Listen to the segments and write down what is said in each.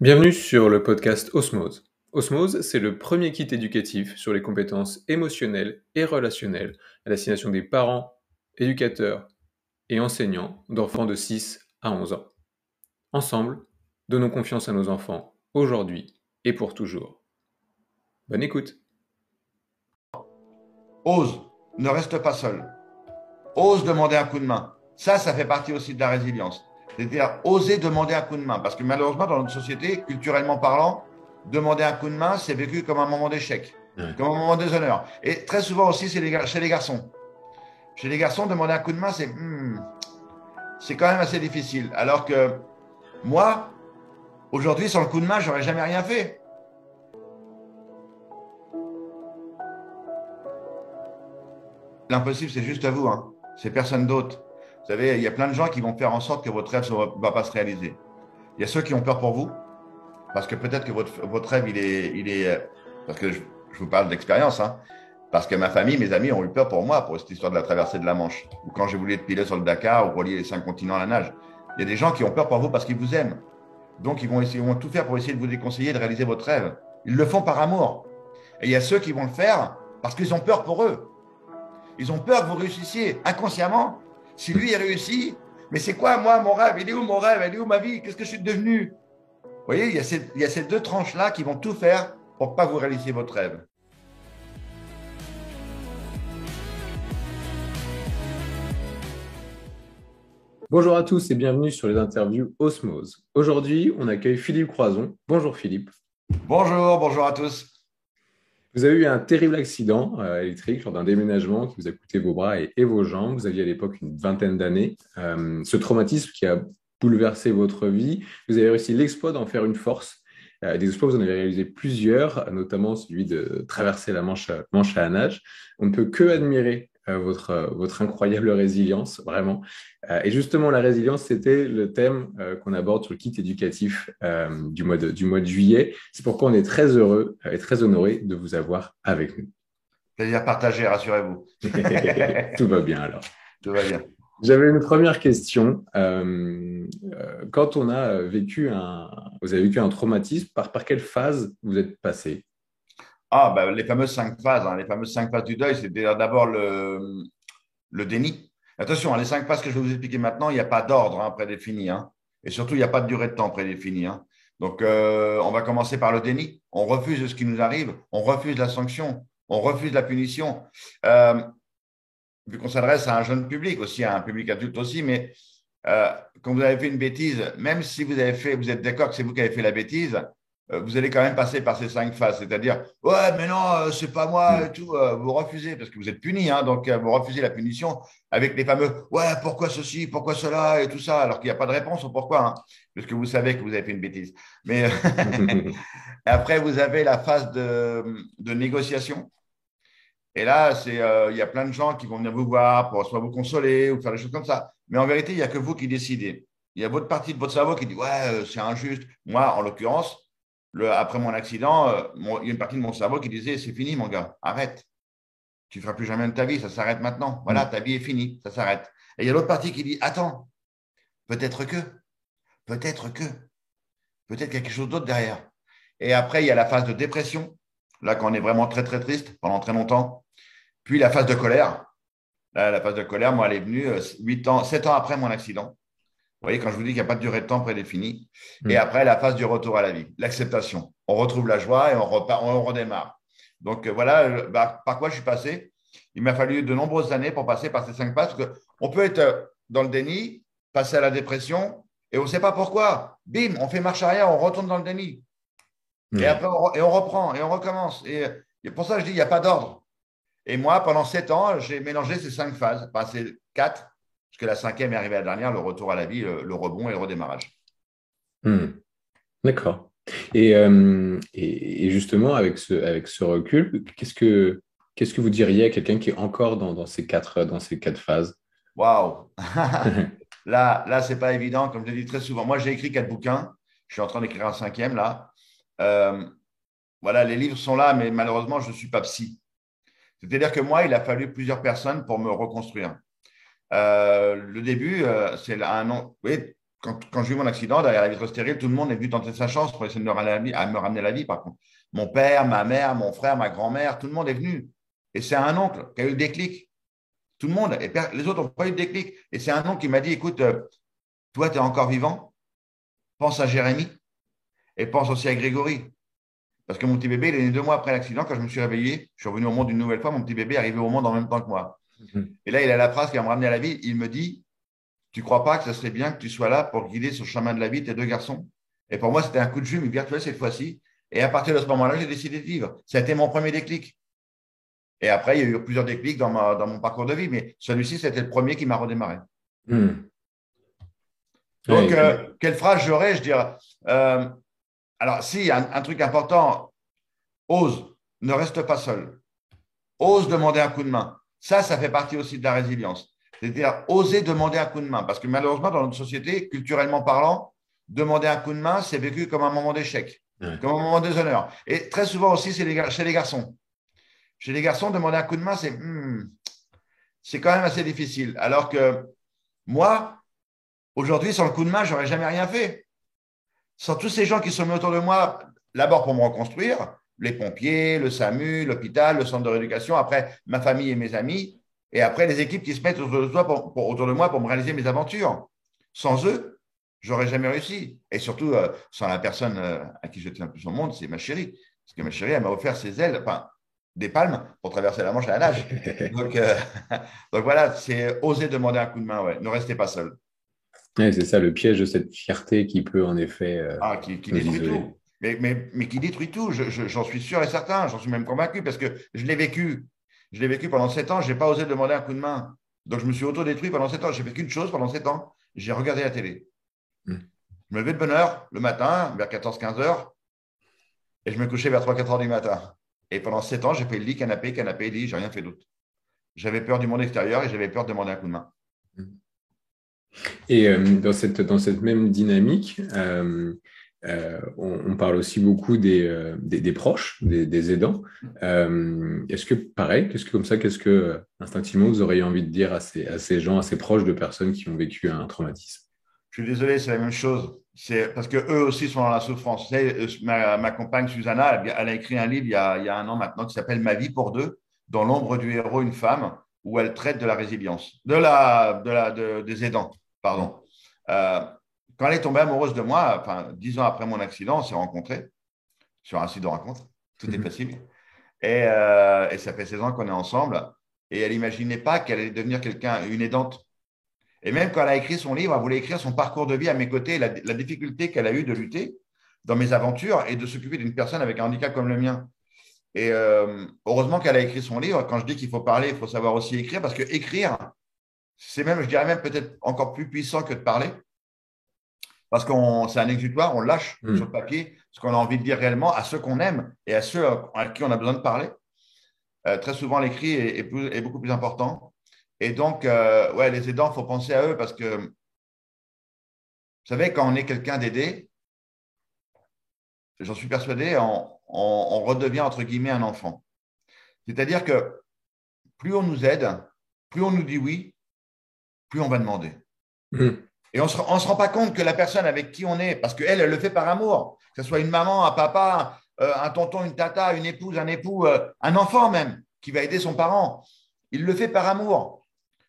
Bienvenue sur le podcast Osmose. Osmose, c'est le premier kit éducatif sur les compétences émotionnelles et relationnelles à destination des parents, éducateurs et enseignants d'enfants de 6 à 11 ans. Ensemble, donnons confiance à nos enfants aujourd'hui et pour toujours. Bonne écoute. Ose, ne reste pas seul. Ose demander un coup de main. Ça, ça fait partie aussi de la résilience. C'est-à-dire oser demander un coup de main. Parce que malheureusement, dans notre société, culturellement parlant, demander un coup de main, c'est vécu comme un moment d'échec, comme un moment de déshonneur. Et très souvent aussi, c'est chez les garçons. Chez les garçons, demander un coup de main, c'est hmm, c'est quand même assez difficile. Alors que moi, aujourd'hui, sans le coup de main, j'aurais jamais rien fait. L'impossible, c'est juste à vous, hein. c'est personne d'autre. Vous savez, il y a plein de gens qui vont faire en sorte que votre rêve ne va pas se réaliser. Il y a ceux qui ont peur pour vous, parce que peut-être que votre, votre, rêve, il est, il est. Euh, parce que je, vous parle d'expérience, hein, parce que ma famille, mes amis ont eu peur pour moi, pour cette histoire de la traversée de la Manche, ou quand j'ai voulu être pilote sur le Dakar, ou relier les cinq continents à la nage. Il y a des gens qui ont peur pour vous parce qu'ils vous aiment. Donc, ils vont, essayer, vont tout faire pour essayer de vous déconseiller de réaliser votre rêve. Ils le font par amour. Et il y a ceux qui vont le faire parce qu'ils ont peur pour eux. Ils ont peur que vous réussissiez inconsciemment. Si lui a réussi, mais c'est quoi moi mon rêve? Il est où mon rêve? Elle est où ma vie? Qu'est-ce que je suis devenu? Vous voyez, il y, a ces, il y a ces deux tranches-là qui vont tout faire pour pas vous réaliser votre rêve. Bonjour à tous et bienvenue sur les interviews Osmose. Aujourd'hui, on accueille Philippe Croison. Bonjour Philippe. Bonjour, bonjour à tous. Vous avez eu un terrible accident euh, électrique lors d'un déménagement qui vous a coûté vos bras et, vos jambes. Vous aviez à l'époque une vingtaine d'années. Euh, ce traumatisme qui a bouleversé votre vie, vous avez réussi l'exploit d'en faire une force. Euh, des exploits, vous en avez réalisé plusieurs, notamment celui de traverser la Manche, Manche à la nage. On ne peut que admirer votre, euh, votre incroyable résilience, vraiment. Euh, et justement, la résilience, c'était le thème qu'on aborde sur le kit éducatif du, mois de, du mois de juillet. C'est pourquoi on est très heureux et très honoré de vous avoir avec nous. Plaisir partagé, rassurez-vous. Tout va bien alors. Tout va bien. J'avais une première question. quand on a vécu un, vous avez vécu un traumatisme, par, par quelle phase vous êtes passé? Ah, ben, les fameuses cinq phases. Hein. Les cinq phases du deuil, c'est d'abord le, déni. Attention, hein, les cinq phases que je vais vous expliquer maintenant, il n'y a pas d'ordre hein, prédéfini. Et surtout, il n'y a pas de durée de temps prédéfinie. Donc, euh, on va commencer par le déni. On refuse ce qui nous arrive. On refuse la sanction. On refuse la punition. Euh, vu qu'on s'adresse à un jeune public aussi, à un public adulte aussi, mais euh, quand vous avez fait une bêtise, même si vous avez fait, vous êtes d'accord que c'est vous qui avez fait la bêtise, vous allez quand même passer par ces cinq phases. C'est-à-dire, ouais, mais non, euh, c'est pas moi et tout. Euh, vous refusez parce que vous êtes puni, hein, donc vous refusez la punition avec les fameux, ouais, pourquoi ceci, pourquoi cela et tout ça, alors qu'il n'y a pas de réponse au pourquoi, hein, parce que vous savez que vous avez fait une bêtise. Mais après, vous avez la phase de, de négociation. Et là, c'est, il y a plein de gens qui vont venir vous voir pour soit vous consoler ou faire des choses comme ça. Mais en vérité, il n'y a que vous qui décidez. Il y a votre partie de votre cerveau qui dit, ouais, c'est injuste. Moi, en l'occurrence, après mon accident, euh, il y a une partie de mon cerveau qui disait c'est fini, mon gars, arrête. Tu ne feras plus jamais de ta vie, ça s'arrête maintenant. Voilà, mm. ta vie est finie, ça s'arrête. Et il y a l'autre partie qui dit attends, peut-être que, peut-être que, peut-être quelque chose d'autre derrière. Et après, il y a la phase de dépression, là, quand on est vraiment très, très triste pendant très longtemps. Puis la phase de colère. Là, la phase de colère, moi, elle est venue 8 euh, ans, 7 ans après mon accident. Vous voyez, quand je vous dis qu'il n'y a pas de durée de temps prédéfinie. Et hmm. après, la phase du retour à la vie, l'acceptation. On retrouve la joie et on, repart, on redémarre. Donc euh, voilà bah, par quoi je suis passé. Il m'a fallu de nombreuses années pour passer par ces cinq phases. Parce on peut être euh, dans le déni, passer à la dépression, et on ne sait pas pourquoi. Bim, on fait marche arrière, on retourne dans le déni. Et hmm. après, on, et on reprend, et on recommence. Et, pour ça, je dis, il n'y a pas d'ordre. Et moi, pendant sept ans, j'ai mélangé ces cinq phases, enfin ces quatre, parce que la cinquième est arrivée à la dernière, le retour à la vie, le, rebond et le redémarrage. Hmm. D'accord. Euh, et, et, justement, avec ce, avec ce recul, qu'est-ce que, qu'est-ce que vous diriez à quelqu'un qui est encore dans, dans, ces, quatre, dans ces quatre phases? Waouh Là, là ce n'est pas évident, comme je le dis très souvent. Moi, j'ai écrit quatre bouquins. Je suis en train d'écrire un cinquième, là. Euh, voilà, les livres sont là, mais malheureusement, je ne suis pas psy. C'est-à-dire que moi, il a fallu plusieurs personnes pour me reconstruire. Euh, le début, euh, c'est un an. Voyez, quand, j'ai eu mon accident, derrière la vitre stérile, tout le monde est venu tenter sa chance pour essayer de me ramener la vie, à la vie. Mon père, ma mère, mon frère, ma grand-mère, tout le monde est venu. Et c'est un oncle qui a eu le déclic. Tout le monde. Les autres n'ont pas eu le déclic. Et c'est un oncle qui m'a dit écoute, euh, toi, tu es encore vivant. Pense à Jérémy et pense aussi à Grégory. Parce que mon petit bébé, il est né deux mois après l'accident. Quand je me suis réveillé, je suis revenu au monde une nouvelle fois. Mon petit bébé est arrivé au monde en même temps que moi. Mhm. Et là, il a la phrase qui va me ramener à la vie. Il me dit Tu crois pas que ce serait bien que tu sois là pour guider sur le chemin de la vie tes deux garçons? Et pour moi, c'était un coup de jume virtuel cette fois-ci. Et à partir de ce moment-là, j'ai décidé de vivre. Été mon premier déclic. Et après, il y a eu plusieurs déclics dans, dans mon parcours de vie, mais celui-ci, c'était le premier qui m'a redémarré. Hmm. Donc, euh, quelle phrase j'aurais Je dirais, euh, alors, si, un, un, truc important, ose, ne reste pas seul. Ose demander un coup de main. Ça, ça fait partie aussi de la résilience. C'est-à-dire, oser demander un coup de main. Parce que malheureusement, dans notre société, culturellement parlant, demander un coup de main, c'est vécu comme un moment d'échec, comme un moment de déshonneur. Et très souvent aussi, c'est chez les garçons. Chez les garçons, demander un coup de main, c'est hmm, c'est quand même assez difficile. Alors que moi, aujourd'hui, sans le coup de main, j'aurais jamais rien fait. Sans tous ces gens qui sont mis autour de moi, d'abord pour me reconstruire, les pompiers, le SAMU, l'hôpital, le centre de rééducation, après ma famille et mes amis, et après les équipes qui se mettent autour de, autour de moi pour me réaliser mes aventures. Sans eux, j'aurais jamais réussi. Et surtout, euh, sans la personne euh, à qui je tiens le plus au monde, c'est ma chérie. Parce que ma chérie, elle m'a offert ses ailes. Enfin, des palmes pour traverser la Manche à la nage. donc, euh, donc voilà, c'est oser demander un coup de main, ouais. Ne restez pas seul. c'est ça le piège de cette fierté qui peut en effet. Ah, qui, détruit tout. Mais, mais, mais, qui détruit tout, j'en suis sûr et certain, j'en suis même convaincu parce que je l'ai vécu. Je l'ai vécu pendant sept ans, je n'ai pas osé demander un coup de main. Donc je me suis auto-détruit pendant sept ans. J'ai fait qu'une chose pendant sept ans, j'ai regardé la télé. Hmm. Je me levais de bonne heure le matin, vers 14-15 heures, et je me couchais vers 3-4 heures du matin. Et pendant sept ans, j'ai fait le lit, canapé, canapé, lit, j'ai rien fait d'autre. J'avais peur du monde extérieur et j'avais peur de demander un coup de main. Et euh, dans, cette, dans cette même dynamique, euh, euh, on, parle aussi beaucoup des, des, proches, des, aidants. est-ce que, pareil, qu'est-ce que comme ça, qu'est-ce que instinctivement vous auriez envie de dire à ces, à ces gens, à ces proches de personnes qui ont vécu un traumatisme? Je suis désolé, c'est la même chose c'est parce que eux aussi sont dans la souffrance. Euh, ma, compagne Susanna, elle, a écrit un livre il y a, un an maintenant qui s'appelle Ma vie pour deux, dans l'ombre du héros, une femme, où elle traite de la résilience, de la, de des aidants, pardon. Quand elle est tombée amoureuse de moi, enfin, dix ans après mon accident, on s'est rencontrés sur un site de rencontre. Tout est mhm. possible. Et, euh, et ça fait 16 ans qu'on est ensemble. Et elle n'imaginait pas qu'elle allait devenir quelqu'un, une aidante. Et même quand elle a écrit son livre, elle voulait écrire son parcours de vie à mes côtés, la, difficulté qu'elle a eue de lutter dans mes aventures et de s'occuper d'une personne avec un handicap comme le mien. Et euh, heureusement qu'elle a écrit son livre. Quand je dis qu'il faut parler, il faut savoir aussi écrire, parce que écrire, c'est même, je dirais même peut-être encore plus puissant que de parler, parce que c'est un exutoire, on lâche hmm. sur le papier ce qu'on a envie de dire réellement à ceux qu'on aime et à ceux à qui on a besoin de parler. Euh, très souvent, l'écrit est, beaucoup plus important. Et donc, euh, ouais, les aidants, il faut penser à eux parce que, vous savez, quand on est quelqu'un d'aidé, j'en suis persuadé, on, redevient, entre guillemets, un enfant. C'est-à-dire que plus on nous aide, plus on nous dit oui, plus on va demander. Mmh. Et on ne se, rend pas compte que la personne avec qui on est, parce qu'elle, elle le fait par amour, que ce soit une maman, un papa, euh, un tonton, une tata, une épouse, un époux, euh, un enfant même, qui va aider son parent, il le fait par amour.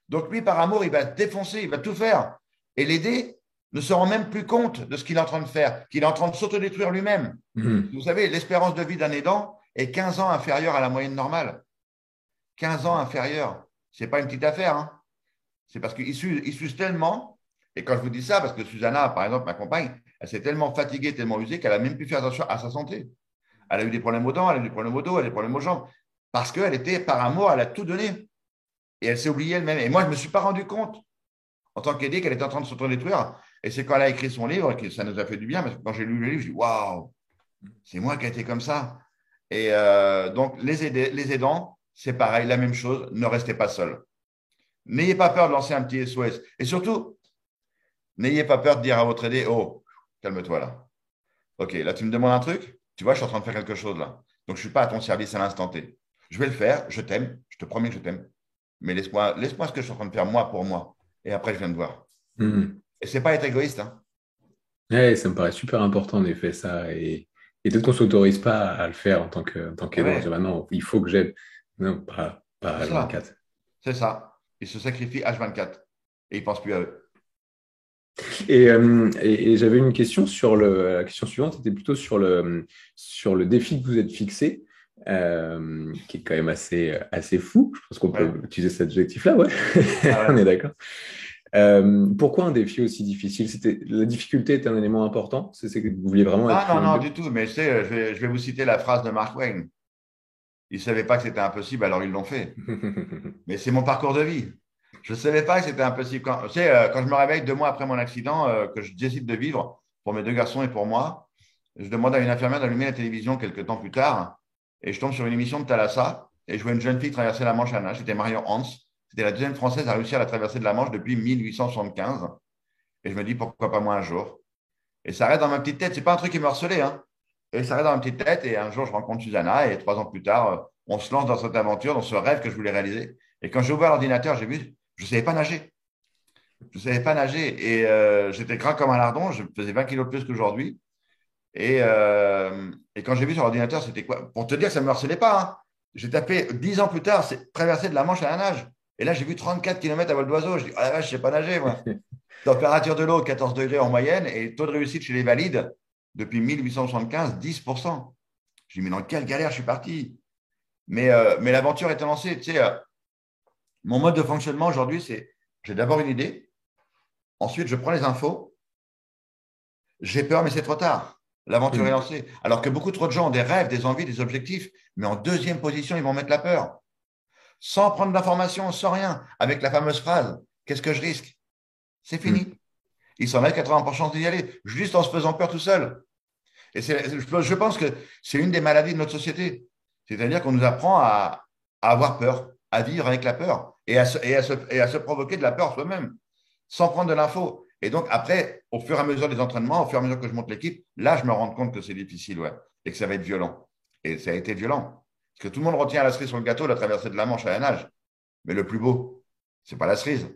Donc lui, par amour, il va défoncer, il va tout faire. Et l'aider ne se rend même plus compte de ce qu'il est en train de faire, qu'il est en train de s'autodétruire lui-même. Mhm. Vous savez, l'espérance de vie d'un aidant est 15 ans inférieure à la moyenne normale. 15 ans inférieure. Ce n'est pas une petite affaire. Hein. C'est parce qu'il s'use tellement. Et quand je vous dis ça, parce que Susanna, par exemple, ma compagne, elle s'est tellement fatiguée, tellement usée qu'elle a même pu faire attention à sa santé. Elle a eu des problèmes aux dents, elle a eu des problèmes au dos, elle a eu des problèmes aux jambes. Parce qu'elle était, par amour, elle a tout donné. Et elle s'est oubliée elle-même. Et moi, je ne me suis pas rendu compte, en tant qu'aidée, qu'elle était en train de s'autodétruire. Et c'est quand elle a écrit son livre que ça nous a fait du bien. Parce que quand j'ai lu le livre, je dis Waouh, c'est moi qui ai été comme ça. Et euh, donc, les, les aidants, c'est pareil, la même chose. Ne restez pas seul. N'ayez pas peur de lancer un petit SOS. Et surtout, n'ayez pas peur de dire à votre aidé Oh, calme-toi là. Ok, là, tu me demandes un truc? Tu vois, je suis en train de faire quelque chose là. Donc, je ne suis pas à ton service à l'instant T. Je vais le faire. Je t'aime. Je te promets que je t'aime mais laisse-moi laisse ce que je suis en train de faire moi pour moi. Et après, je viens de voir. Hmm. Et ce n'est pas être égoïste. Hein. Ouais, ça me paraît super important en effet ça. Et, et peut-être qu'on ne s'autorise pas à le faire en tant qu'aidant. ouais, non, il faut que j'aide. Non, pas, pas c'est ça. H24. C'est ça. Ils se sacrifient H24 et ils ne pensent plus à eux. Et, euh, et- et j'avais une question sur le. La question suivante était plutôt sur le, sur le défi que vous êtes fixé, euh, qui est quand même assez, assez fou. Je pense qu'on Ouais. peut utiliser cet adjectif-là, ouais. Ah On est d'accord. Euh, pourquoi un défi aussi difficile? C'était, la difficulté était un élément important? C'est que vous vouliez vraiment être Ah non, non, du tout. Mais tu sais, je vais, je vais vous citer la phrase de Mark Twain. Ils ne savaient pas que c'était impossible, alors ils l'ont fait. Mais c'est mon parcours de vie. Je ne savais pas que c'était impossible. Quand, tu sais, euh, quand je me réveille deux mois après mon accident, euh, que je décide de vivre pour mes deux garçons et pour moi, je demande à une infirmière d'allumer la télévision quelques temps plus tard et je tombe sur une émission de Thalassa et je vois une jeune fille traverser la Manche à nage. C'était Marion Hans. C'était la deuxième française à réussir à la traverser de la Manche depuis 1875. Et je me dis pourquoi pas moi un jour? Et ça reste dans ma petite tête. C'est pas un truc qui me harcelait. Hein. Et ça reste dans ma petite tête. Et un jour, je rencontre Susanna et trois ans plus tard, euh, on se lance dans cette aventure, dans ce rêve que je voulais réaliser. Et quand j'ai ouvert l'ordinateur, j'ai vu, je ne savais pas nager. Je ne savais pas nager. Et euh, j'étais gras comme un lardon. Je faisais 20 kilos de plus qu'aujourd'hui. Et, euh, et quand j'ai vu sur l'ordinateur, c'était quoi? Pour te dire que ça ne me harcelait pas. hein. J'ai tapé 10 ans plus tard, c'est traverser de la Manche à la nage. Et là, j'ai vu 34 km à vol d'oiseau. Je dis, oh la vache, je ne sais pas nager, moi. Température de l'eau, 14 degrés en moyenne. Et taux de réussite chez les valides, depuis 1875, 10%. Je dis, mais dans quelle galère je suis parti? Mais, euh, mais l'aventure était lancée. Tu sais, mon mode de fonctionnement aujourd'hui, c'est j'ai d'abord une idée. Ensuite, je prends les infos. J'ai peur, mais c'est trop tard. L'aventure Mm. est lancée. Alors que beaucoup trop de gens ont des rêves, des envies, des objectifs, mais en deuxième position, ils vont mettre la peur. Sans prendre d'informations, sans rien, avec la fameuse phrase Qu'est-ce que je risque? C'est fini. Ils s'en mettent 80% d'y aller, juste en se faisant peur tout seul. Et je je pense que c'est une des maladies de notre société. C'est-à-dire qu'on nous apprend à, à avoir peur, à vivre avec la peur et à se, et à se- et à se provoquer de la peur soi-même, sans prendre de l'info. Et donc, après, au fur et à mesure des entraînements, au fur et à mesure que je monte l'équipe, là, je me rends compte que c'est difficile, ouais, et que ça va être violent. Et ça a été violent. Parce que tout le monde retient la cerise sur le gâteau, la traversée de la Manche à la nage. Mais le plus beau, c'est pas la cerise,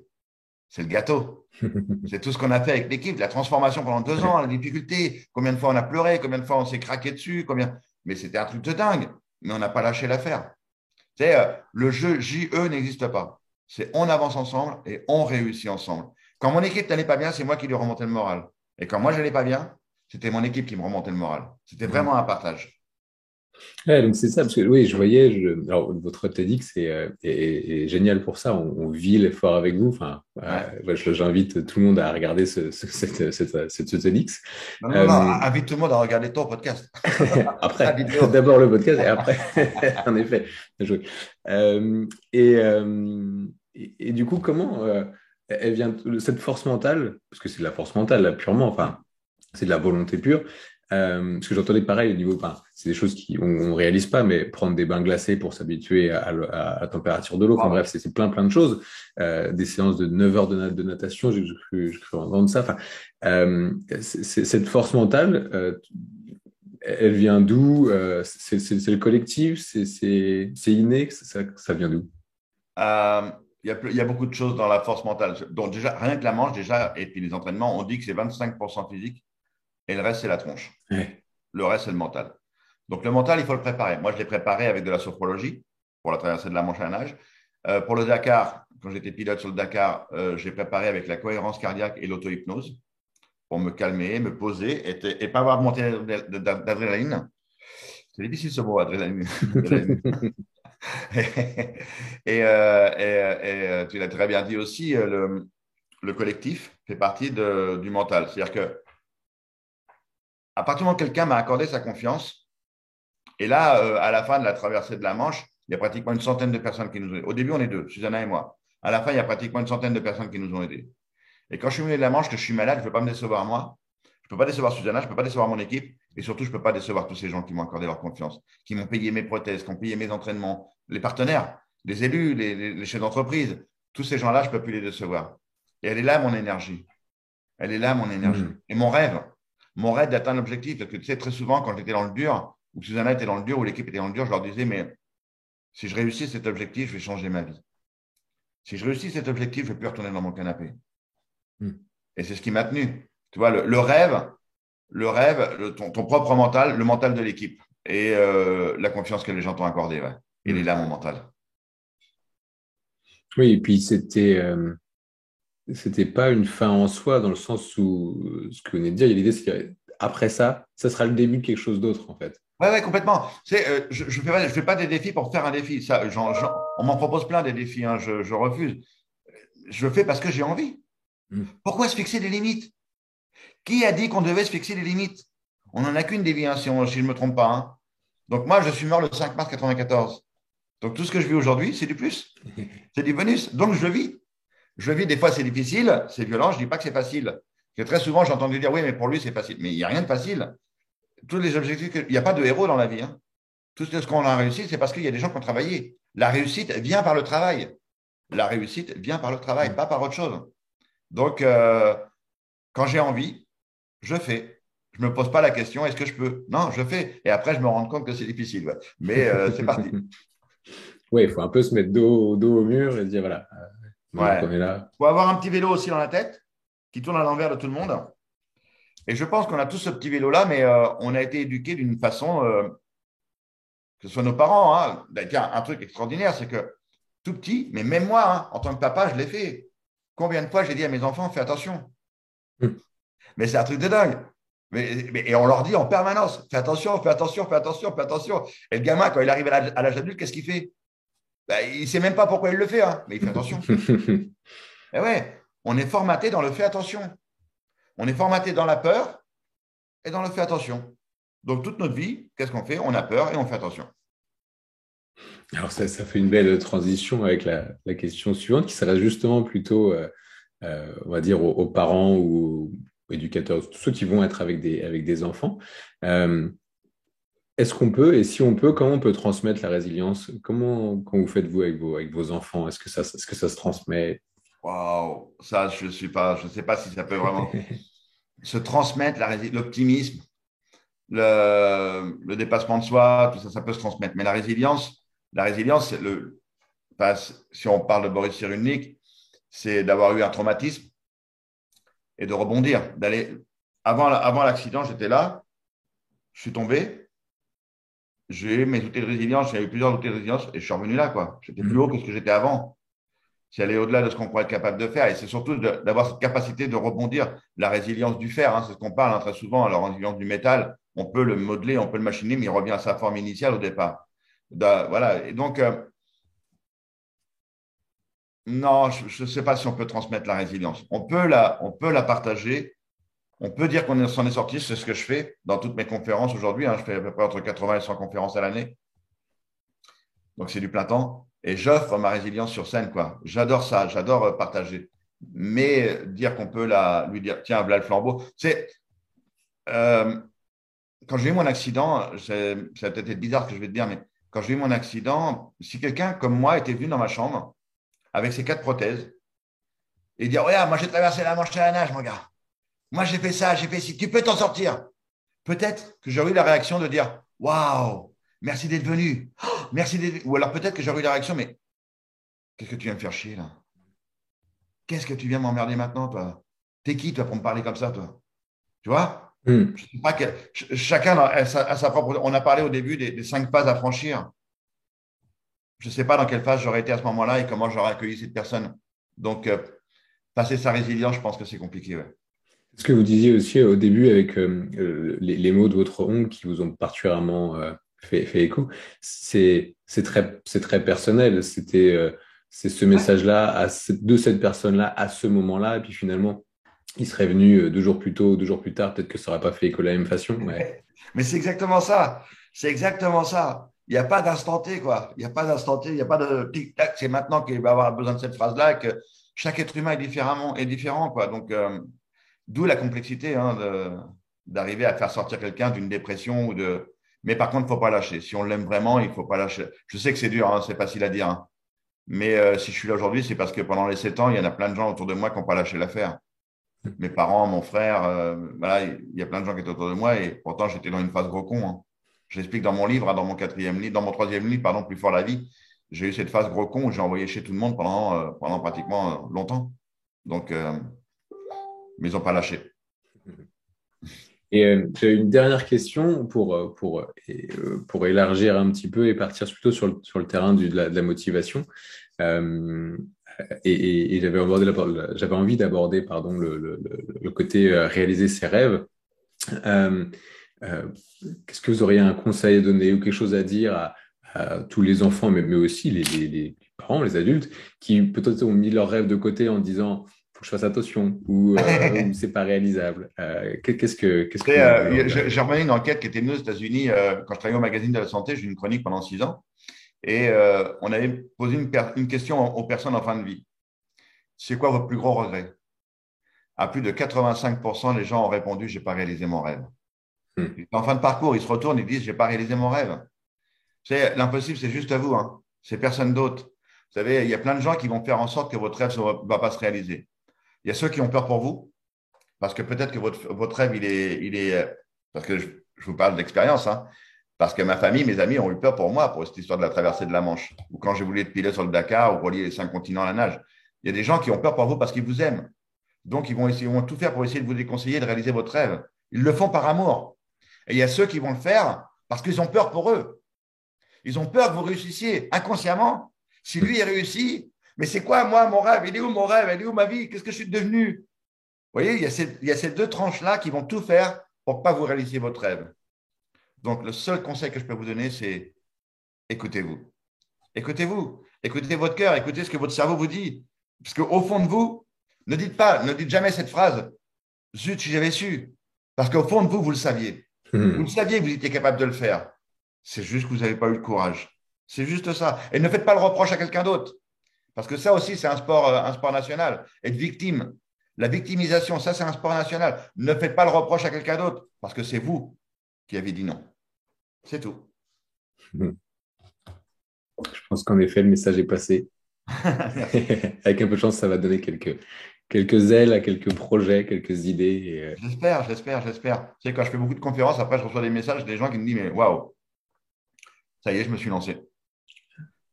c'est le gâteau. C'est tout ce qu'on a fait avec l'équipe, la transformation pendant deux ans, la difficulté, combien de fois on a pleuré, combien de fois on s'est craqué dessus, combien. Mais c'était un truc de dingue, mais on n'a pas lâché l'affaire. Tu sais, euh, le jeu JE n'existe pas. C'est on avance ensemble et on réussit ensemble. Quand mon équipe n'allait pas bien, c'est moi qui lui remontais le moral. Et quand moi, je n'allais pas bien, c'était mon équipe qui me remontait le moral. C'était vraiment un partage. Ouais, donc c'est ça, parce que oui, je voyais, je- alors, votre TEDx est, euh, est- est- est génial pour ça, on, on vit l'effort avec vous. Enfin, euh, ouais, je- j'invite tout le monde à regarder ce, ce- cette, cette, cette- ce TEDx. Non, non, non, Euh, invite tout le monde à regarder ton podcast. Après, d'abord le podcast et après, en effet. Euh, et, euh, et, et du coup, comment euh, elle vient cette force mentale, parce que c'est de la force mentale là, purement, enfin, c'est de la volonté pure. Euh, parce que j'entendais pareil au niveau, enfin, c'est des choses qu'on ne réalise pas, mais prendre des bains glacés pour s'habituer à, à- à la température de l'eau, enfin Ah. bref, c'est plein plein de choses. Euh, des séances de 9 heures de, na- de natation, j'ai cru, cru entendre ça. Enfin, euh, cette force mentale, euh, elle vient d'où C'est le collectif C'est inné ça, ça vient d'où? Il y, a, il y a beaucoup de choses dans la force mentale. Donc, déjà, rien que la manche, déjà, et puis les entraînements, on dit que c'est 25% physique et le reste, c'est la tronche. Ouais. Le reste, c'est le mental. Donc, le mental, il faut le préparer. Moi, je l'ai préparé avec de la sophrologie pour la traversée de la Manche à nage. Euh, pour le Dakar, quand j'étais pilote sur le Dakar, euh, j'ai préparé avec la cohérence cardiaque et l'auto-hypnose pour me calmer, me poser et, et pas avoir de montée d'adrénaline. C'est difficile ce mot, adrénaline. et, euh, et, et, euh, tu l'as très bien dit aussi, le, le collectif fait partie de, du mental. C'est-à-dire que à partir du moment où quelqu'un m'a accordé sa confiance, et là, euh, à la fin de la traversée de la Manche, il y a pratiquement une centaine de personnes qui nous ont aidés. Au début, on est deux, Susanna et moi. À la fin, il y a pratiquement une centaine de personnes qui nous ont aidés. Et quand je suis venu de la Manche, que je suis malade, je ne peux pas me décevoir moi. Je ne peux pas décevoir Susanna, je ne peux pas décevoir mon équipe. Et surtout, je ne peux pas décevoir tous ces gens qui m'ont accordé leur confiance, qui m'ont payé mes prothèses, qui ont payé mes entraînements, les partenaires, les élus, les, les, les chefs d'entreprise. Tous ces gens-là, je ne peux plus les décevoir. Et elle est là, mon énergie. Elle est là, mon énergie. Mmh. Et mon rêve, mon rêve d'atteindre l'objectif. Parce que tu sais, très souvent, quand j'étais dans le dur, ou Susanna était dans le dur, ou l'équipe était dans le dur, je leur disais, mais si je réussis cet objectif, je vais changer ma vie. Si je réussis cet objectif, je ne vais plus retourner dans mon canapé. Mm. Et c'est ce qui m'a tenu. Tu vois, le, le, rêve, le rêve, ton, propre mental, le mental de l'équipe et euh, la confiance que les gens t'ont accordée. Ouais. Il est là, mon mental. Oui, et puis c'était euh, c'était pas une fin en soi dans le sens où ce que vous venez de dire, l'idée c'est qu'après ça, ça sera le début de quelque chose d'autre en fait. Oui, ouais, complètement. Euh, je ne fais, pas, je fais pas des défis pour faire un défi. Ça, on m'en propose plein des défis, hein, je, je, refuse. Je le fais parce que j'ai envie. Hmm. Pourquoi se fixer des limites? Qui a dit qu'on devait se fixer des limites? On n'en a qu'une des vies, hein, si, je ne me trompe pas. Hein. Donc moi, je suis mort le 5 mars 94. Donc tout ce que je vis aujourd'hui, c'est du plus. C'est du bonus. Donc je le vis. Je vis, des fois c'est difficile, c'est violent, je ne dis pas que c'est facile. Très souvent, j'ai entendu dire, oui, mais pour lui, c'est facile. Mais il n'y a rien de facile. Tous les objectifs, il n'y a pas de héros dans la vie. Hein. Tout ce qu'on a réussi, c'est parce qu'il y a des gens qui ont travaillé. La réussite vient par le travail. La réussite vient par le travail, pas par autre chose. Donc, euh, quand j'ai envie, je fais. Je ne me pose pas la question, est-ce que je peux? Non, je fais. Et après, je me rends compte que c'est difficile. Mais euh, c'est parti. Oui, il faut un peu se mettre dos, dos au mur et se dire, voilà, euh, là. Il faut avoir un petit vélo aussi dans la tête qui tourne à l'envers de tout le monde. Et je pense qu'on a tous ce petit vélo-là, mais on a été éduqués d'une façon, que ce soit nos parents. Hein. un truc extraordinaire, c'est que tout petit, mais même moi, hein, en tant que papa, je l'ai fait. Combien de fois j'ai dit à mes enfants, fais attention. Hmm. Mais c'est un truc de dingue. et on leur dit en permanence, fais attention, fais attention, fais attention, fais attention. Et le gamin, quand il arrive à l'âge adulte, qu'est-ce qu'il fait? Ben, Il ne sait même pas pourquoi il le fait, hein, mais il fait attention. et eh ouais, on est formaté dans le fait attention. On est formaté dans la peur et dans le fait attention. Donc, toute notre vie, qu'est-ce qu'on fait? On a peur et on fait attention. Alors ça, fait une belle transition avec la, question suivante qui serait justement plutôt, euh, euh, on va dire, aux, parents ou aux éducateurs, tous ceux qui vont être avec des, avec des enfants. Euh, est-ce qu'on peut, et si on peut, comment on peut transmettre la résilience? Comment, vous faites-vous avec vos, avec vos enfants Est-ce que, ça, est que ça se transmet? Waouh, ça, je ne sais pas, je sais pas si ça peut vraiment se transmettre l'optimisme, le, le dépassement de soi, tout ça, ça peut se transmettre. Mais la résilience, la résilience, le, si on parle de Boris Cyrulnik, c'est d'avoir eu un traumatisme et de rebondir. D'aller avant, avant l'accident, j'étais là, je suis tombé, j'ai eu mes outils de résilience, j'ai eu plusieurs outils de résilience et je suis revenu là. quoi. J'étais plus haut que ce que j'étais avant. C'est aller au-delà de ce qu'on pourrait être capable de faire. Et c'est surtout d'avoir cette capacité de rebondir. La résilience du fer, hein, c'est ce qu'on parle hein, très souvent. La résilience du métal, on peut le modeler, on peut le machiner, mais il revient à sa forme initiale au départ voilà. Et donc, euh, non, je ne sais pas si on peut transmettre la résilience. On peut la, on peut la partager. On peut dire qu'on s'en est sorti. C'est ce que je fais dans toutes mes conférences aujourd'hui. Hein. je fais à peu près entre 80 et 100 conférences à l'année. Donc, c'est du plein temps. Et j'offre ma résilience sur scène. quoi. J'adore ça. J'adore euh, partager. Mais dire qu'on peut la, lui dire, tiens, voilà le flambeau. C'est. Euh, quand j'ai eu mon accident, ça va peut-être être bizarre ce que je vais te dire, mais quand j'ai eu mon accident, si quelqu'un comme moi était venu dans ma chambre avec ses quatre prothèses et dire Regarde, moi j'ai traversé la Manche à la nage, mon gars. Moi j'ai fait ça, j'ai fait ci, tu peux t'en sortir. Peut-être que j'aurais eu la réaction de dire Waouh, merci d'être venu. Oh, merci d'être. Ou alors peut-être que j'aurais eu la réaction Mais qu'est-ce que tu viens me faire chier là? Qu'est-ce que tu viens m'emmerder maintenant, toi? T'es qui, toi, pour me parler comme ça, toi? Tu vois? Hmm. Je sais pas chacun a sa, propre. On a parlé au début des, cinq phases à franchir. Je ne sais pas dans quelle phase j'aurais été à ce moment-là et comment j'aurais accueilli cette personne. Donc, euh, passer sa résilience, je pense que c'est compliqué. Ce que vous disiez aussi au début avec euh, euh, les, mots de votre oncle qui vous ont particulièrement fait, écho, c'est très, très personnel. C'était c'est ce message-là de cette personne-là à ce moment-là. Et puis finalement, il serait venu euh, deux jours plus tôt, deux jours plus tard, peut-être que ça n'aurait pas fait écho de la même façon. Mais c'est exactement ça. C'est exactement ça. Il n'y a pas d'instant T, quoi. Il n'y a pas d'instant T, il n'y a pas de tic-tac. C'est maintenant qu'il va avoir besoin de cette phrase-là que chaque être humain est, différemment, est différent, quoi. Donc, euh, d'où la complexité hein, d'arriver à faire sortir quelqu'un d'une dépression ou de. Mais par contre, il ne faut pas lâcher. Si on l'aime vraiment, il ne faut pas lâcher. Je sais que c'est dur, hein, c'est facile à dire. Hein. Mais euh, si je suis là aujourd'hui, c'est parce que pendant les sept ans, il y en a plein de gens autour de moi qui n'ont pas lâché l'affaire mes parents, mon frère, euh, il y a plein de gens qui étaient autour de moi et pourtant j'étais dans une phase gros con. Je l'explique dans mon livre, dans mon quatrième livre, dans mon troisième livre, pardon, Plus fort la vie. J'ai eu cette phase gros con où j'ai envoyé chez tout le monde pendant, euh, pendant pratiquement longtemps. Donc, mais ils n'ont pas lâché. Et euh, une dernière question pour, pour, pour élargir un petit peu et partir plutôt sur le, sur le terrain de, la, motivation. et, j'avais, envie d'aborder pardon, le, le, côté réaliser ses rêves. Qu'est-ce que vous auriez un conseil à donner ou quelque chose à dire à, tous les enfants, mais, aussi les, les, parents, les adultes, qui peut-être ont mis leurs rêves de côté en disant que je fasse attention ou, euh, c'est pas réalisable. Euh, qu'est-ce que. Qu'est-ce que euh, j'ai remarqué une enquête qui était menée aux États-Unis quand je travaillais au magazine de la santé. J'ai eu une chronique pendant six ans et on avait posé une, une, question aux personnes en fin de vie. C'est quoi votre plus gros regret? À plus de 85%, les gens ont répondu j'ai pas réalisé mon rêve. Hmm. En fin de parcours, ils se retournent et disent j'ai pas réalisé mon rêve. L'impossible, c'est juste à vous. Hein. C'est personne d'autre. Vous savez, il y a plein de gens qui vont faire en sorte que votre rêve ne va pas se réaliser. Il y a ceux qui ont peur pour vous, parce que peut-être que votre, votre, rêve, il est, il est. Parce que je, vous parle d'expérience, hein, parce que ma famille, mes amis ont eu peur pour moi pour cette histoire de la traversée de la Manche, ou quand j'ai voulu être pilote sur le Dakar, ou relier les cinq continents à la nage. Il y a des gens qui ont peur pour vous parce qu'ils vous aiment. Donc, ils vont, essayer, ils vont tout faire pour essayer de vous déconseiller de réaliser votre rêve. Ils le font par amour. Et il y a ceux qui vont le faire parce qu'ils ont peur pour eux. Ils ont peur que vous réussissiez inconsciemment. Si lui, il réussit, mais c'est quoi, moi, mon rêve? Il est où mon rêve? Elle est où ma vie? Qu'est-ce que je suis devenu? Vous voyez, il y, a ces, il y a ces deux tranches-là qui vont tout faire pour ne pas vous réaliser votre rêve. Donc, le seul conseil que je peux vous donner, c'est écoutez-vous. Écoutez-vous. Écoutez votre cœur. Écoutez ce que votre cerveau vous dit. Parce qu'au fond de vous, ne dites pas, ne dites jamais cette phrase Zut, si j'avais su. Parce qu'au fond de vous, vous le saviez. Hmm. Vous le saviez que vous étiez capable de le faire. C'est juste que vous n'avez pas eu le courage. C'est juste ça. Et ne faites pas le reproche à quelqu'un d'autre. Parce que ça aussi, c'est un sport, euh, un sport national. Être victime. La victimisation, ça, c'est un sport national. Ne faites pas le reproche à quelqu'un d'autre. Parce que c'est vous qui avez dit non. C'est tout. Je pense qu'en effet, le message est passé. Avec un peu de chance, ça va donner quelques, quelques ailes à quelques projets, quelques idées. Euh, j'espère, j'espère, j'espère. Tu sais, quand je fais beaucoup de conférences, après, je reçois des messages des gens qui me disent Mais waouh, ça y est, je me suis lancé.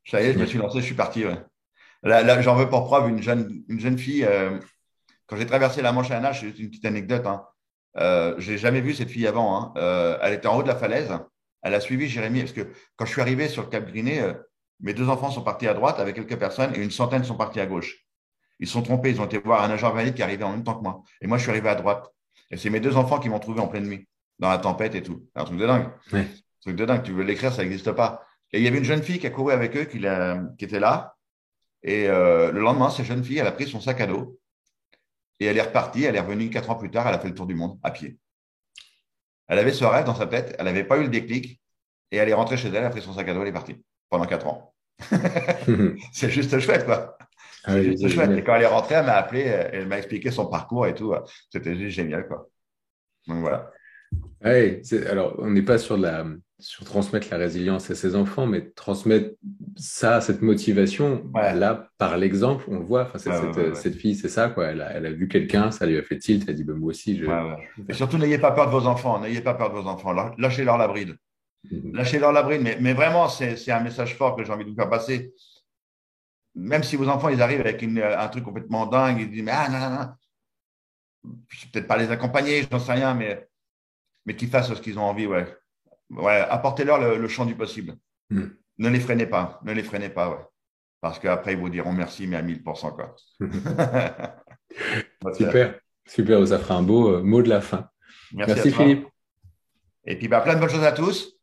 Ça y est, je me suis lancé, je suis parti. Là, j'en veux pour preuve une jeune, une jeune fille. Euh, quand j'ai traversé la Manche à nage, c'est une petite anecdote. Hein, euh, je n'ai jamais vu cette fille avant. Hein. Euh, elle était en haut de la falaise. Elle a suivi Jérémy. Parce que quand je suis arrivé sur le Cap Griné, mes deux enfants sont partis à droite avec quelques personnes et une centaine sont partis à gauche. Ils se sont trompés. Ils ont été voir un nageur valide qui arrivait en même temps que moi. Et moi, je suis arrivé à droite. Et c'est mes deux enfants qui m'ont trouvé en pleine nuit, dans la tempête et tout. Un truc de dingue truc de dingue. Tu veux l'écrire, ça n'existe pas. Et il y avait une jeune fille qui a couru avec eux, qui, qui était là. Et euh, le lendemain, cette jeune fille, elle a pris son sac à dos et elle est repartie. Elle est revenue quatre ans plus tard. Elle a fait le tour du monde à pied. Elle avait ce rêve dans sa tête. Elle n'avait pas eu le déclic. Et elle est rentrée chez elle, elle a pris son sac à dos, elle est partie pendant quatre ans. c'est juste chouette, quoi. Ah c'est juste chouette. Et quand elle est rentrée, elle m'a appelé, elle m'a expliqué son parcours et tout. C'était juste génial, quoi. Donc voilà. Oui, alors on n'est pas sur la, sur transmettre la résilience à ses enfants, mais transmettre ça, cette motivation, là, par l'exemple, on le voit. Enfin, cette, cette, fille, c'est ça, quoi. Elle a, elle a vu quelqu'un, ça lui a fait tilt, elle a dit, ben, moi aussi. Je... Et surtout, n'ayez pas peur de vos enfants, n'ayez pas peur de vos enfants. Lâchez-leur la bride. Mhm. Lâchez-leur la bride. Mais, mais vraiment, c'est un message fort que j'ai envie de vous faire passer. Même si vos enfants, ils arrivent avec une, un truc complètement dingue, ils disent, mais ah, non, non, non. Je ne peut-être pas les accompagner, je n'en sais rien, mais, mais qu'ils fassent ce qu'ils ont envie, ouais ouais, apportez-leur le, champ du possible. Hmm. Ne les freinez pas, ne les freinez pas, ouais. Parce qu'après, ils vous diront merci, mais à 1000%. Quoi. super, super, ça fera un beau euh, mot de la fin. Merci, Philippe. Et puis, bah, plein de bonnes choses à tous.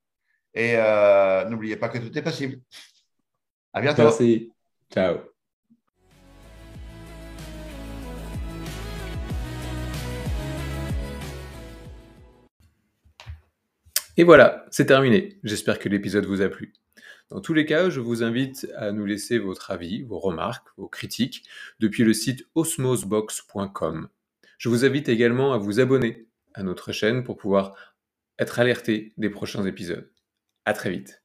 Et euh, n'oubliez pas que tout est possible. À bientôt. Merci. Ciao. Et voilà, c'est terminé. J'espère que l'épisode vous a plu. Dans tous les cas, je vous invite à nous laisser votre avis, vos remarques, vos critiques depuis le site osmosbox.com. Je vous invite également à vous abonner à notre chaîne pour pouvoir être alerté des prochains épisodes. À très vite.